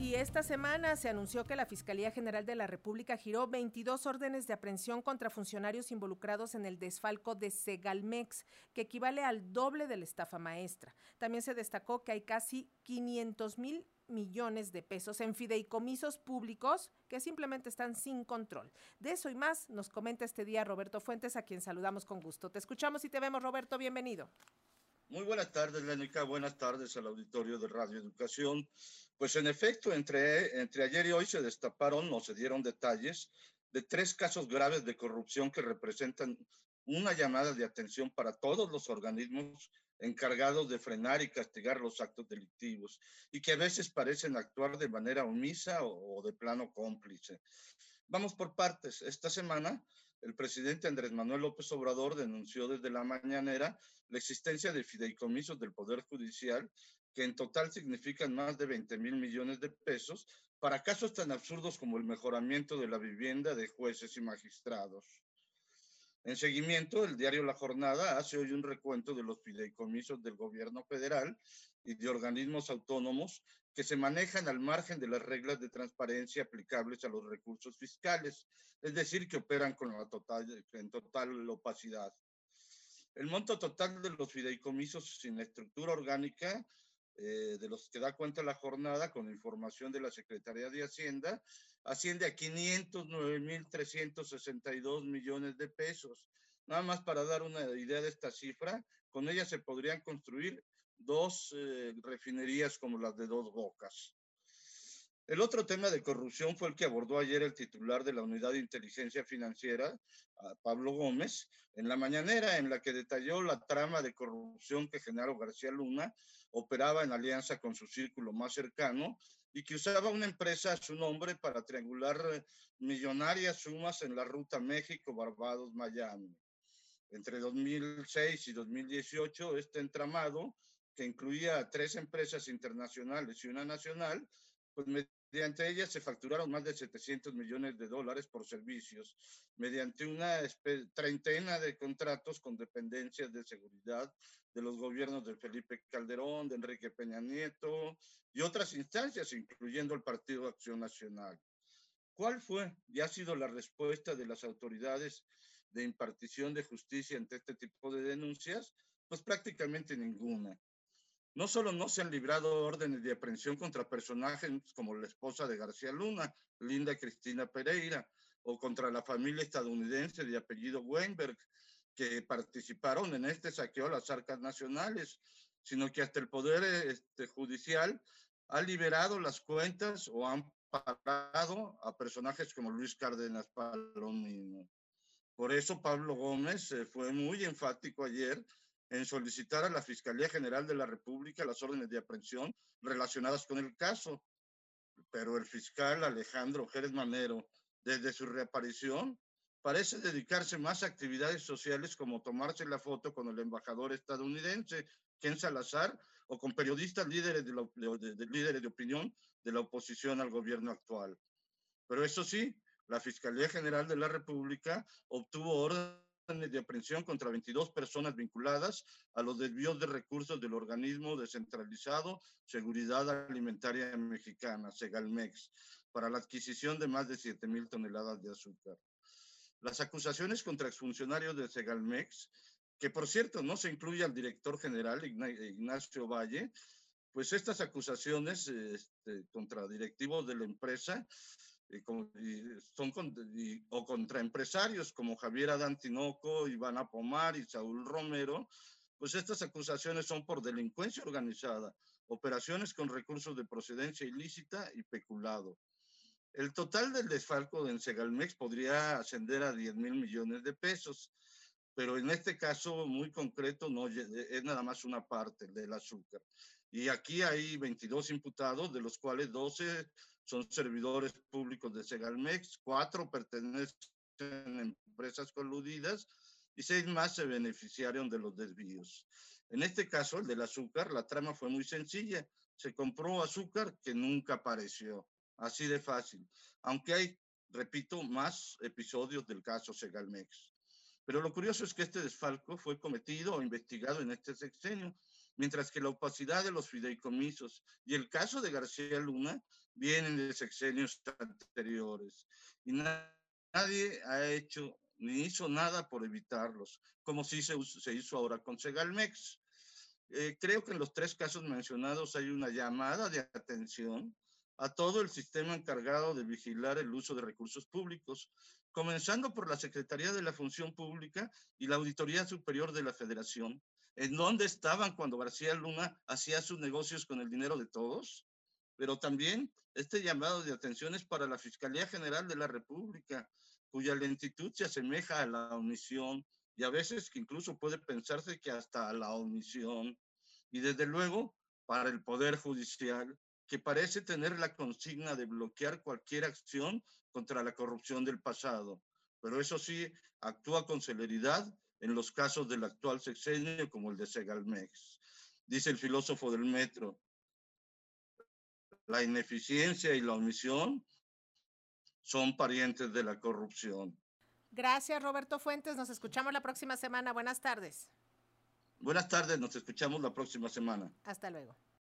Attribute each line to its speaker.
Speaker 1: Y esta semana se anunció que la Fiscalía General de la República giró 22 órdenes de aprehensión contra funcionarios involucrados en el desfalco de Segalmex, que equivale al doble de la estafa maestra. También se destacó que hay casi 500 mil millones de pesos en fideicomisos públicos que simplemente están sin control. De eso y más nos comenta este día Roberto Fuentes, a quien saludamos con gusto. Te escuchamos y te vemos, Roberto. Bienvenido.
Speaker 2: Muy buenas tardes, Lénica. Buenas tardes al auditorio de Radio Educación. Pues en efecto, entre, entre ayer y hoy se destaparon o se dieron detalles de tres casos graves de corrupción que representan una llamada de atención para todos los organismos encargados de frenar y castigar los actos delictivos y que a veces parecen actuar de manera omisa o, o de plano cómplice. Vamos por partes. Esta semana el presidente Andrés Manuel López Obrador denunció desde la mañanera la existencia de fideicomisos del Poder Judicial que en total significan más de 20 mil millones de pesos para casos tan absurdos como el mejoramiento de la vivienda de jueces y magistrados. En seguimiento, el diario La Jornada hace hoy un recuento de los fideicomisos del gobierno federal y de organismos autónomos que se manejan al margen de las reglas de transparencia aplicables a los recursos fiscales, es decir, que operan con la total, en total opacidad. El monto total de los fideicomisos sin estructura orgánica, eh, de los que da cuenta la jornada con información de la Secretaría de Hacienda, asciende a 509.362 millones de pesos. Nada más para dar una idea de esta cifra, con ella se podrían construir dos eh, refinerías como las de dos bocas. El otro tema de corrupción fue el que abordó ayer el titular de la Unidad de Inteligencia Financiera, Pablo Gómez, en la mañanera en la que detalló la trama de corrupción que Genaro García Luna operaba en alianza con su círculo más cercano y que usaba una empresa a su nombre para triangular eh, millonarias sumas en la ruta México-Barbados-Miami. Entre 2006 y 2018, este entramado que incluía tres empresas internacionales y una nacional, pues mediante ellas se facturaron más de 700 millones de dólares por servicios, mediante una treintena de contratos con dependencias de seguridad de los gobiernos de Felipe Calderón, de Enrique Peña Nieto y otras instancias, incluyendo el Partido Acción Nacional. ¿Cuál fue y ha sido la respuesta de las autoridades de impartición de justicia ante este tipo de denuncias? Pues prácticamente ninguna. No solo no se han librado órdenes de aprehensión contra personajes como la esposa de García Luna, Linda Cristina Pereira, o contra la familia estadounidense de apellido Weinberg, que participaron en este saqueo a las arcas nacionales, sino que hasta el Poder este, Judicial ha liberado las cuentas o han pagado a personajes como Luis Cárdenas Palomino. Por eso Pablo Gómez eh, fue muy enfático ayer en solicitar a la Fiscalía General de la República las órdenes de aprehensión relacionadas con el caso. Pero el fiscal Alejandro Jerez Manero, desde su reaparición, parece dedicarse más a actividades sociales como tomarse la foto con el embajador estadounidense, Ken Salazar, o con periodistas líderes de, de, líderes de opinión de la oposición al gobierno actual. Pero eso sí, la Fiscalía General de la República obtuvo órdenes de aprehensión contra 22 personas vinculadas a los desvíos de recursos del organismo descentralizado Seguridad Alimentaria Mexicana, Segalmex, para la adquisición de más de 7 mil toneladas de azúcar. Las acusaciones contra exfuncionarios de Segalmex, que por cierto no se incluye al director general Ignacio Valle, pues estas acusaciones este, contra directivos de la empresa y y son con, y, o contra empresarios como Javier Adán Tinoco, Iván Apomar y Saúl Romero, pues estas acusaciones son por delincuencia organizada, operaciones con recursos de procedencia ilícita y peculado. El total del desfalco en Segalmex podría ascender a 10 mil millones de pesos, pero en este caso muy concreto no es nada más una parte del azúcar. Y aquí hay 22 imputados, de los cuales 12 son servidores públicos de Segalmex, cuatro pertenecen a empresas coludidas y seis más se beneficiaron de los desvíos. En este caso, el del azúcar, la trama fue muy sencilla. Se compró azúcar que nunca apareció. Así de fácil. Aunque hay repito, más episodios del caso Segalmex. Pero lo curioso es que este desfalco fue cometido o investigado en este sexenio, mientras que la opacidad de los fideicomisos y el caso de García Luna vienen de sexenios anteriores. Y nadie ha hecho ni hizo nada por evitarlos, como sí se, se hizo ahora con Segalmex. Eh, creo que en los tres casos mencionados hay una llamada de atención a todo el sistema encargado de vigilar el uso de recursos públicos, comenzando por la Secretaría de la Función Pública y la Auditoría Superior de la Federación, en dónde estaban cuando García Luna hacía sus negocios con el dinero de todos, pero también este llamado de atención es para la Fiscalía General de la República, cuya lentitud se asemeja a la omisión y a veces que incluso puede pensarse que hasta a la omisión, y desde luego para el Poder Judicial, que parece tener la consigna de bloquear cualquier acción contra la corrupción del pasado, pero eso sí, actúa con celeridad en los casos del actual sexenio como el de Segalmex. Dice el filósofo del metro, la ineficiencia y la omisión son parientes de la corrupción.
Speaker 1: Gracias, Roberto Fuentes. Nos escuchamos la próxima semana. Buenas tardes.
Speaker 2: Buenas tardes, nos escuchamos la próxima semana.
Speaker 1: Hasta luego.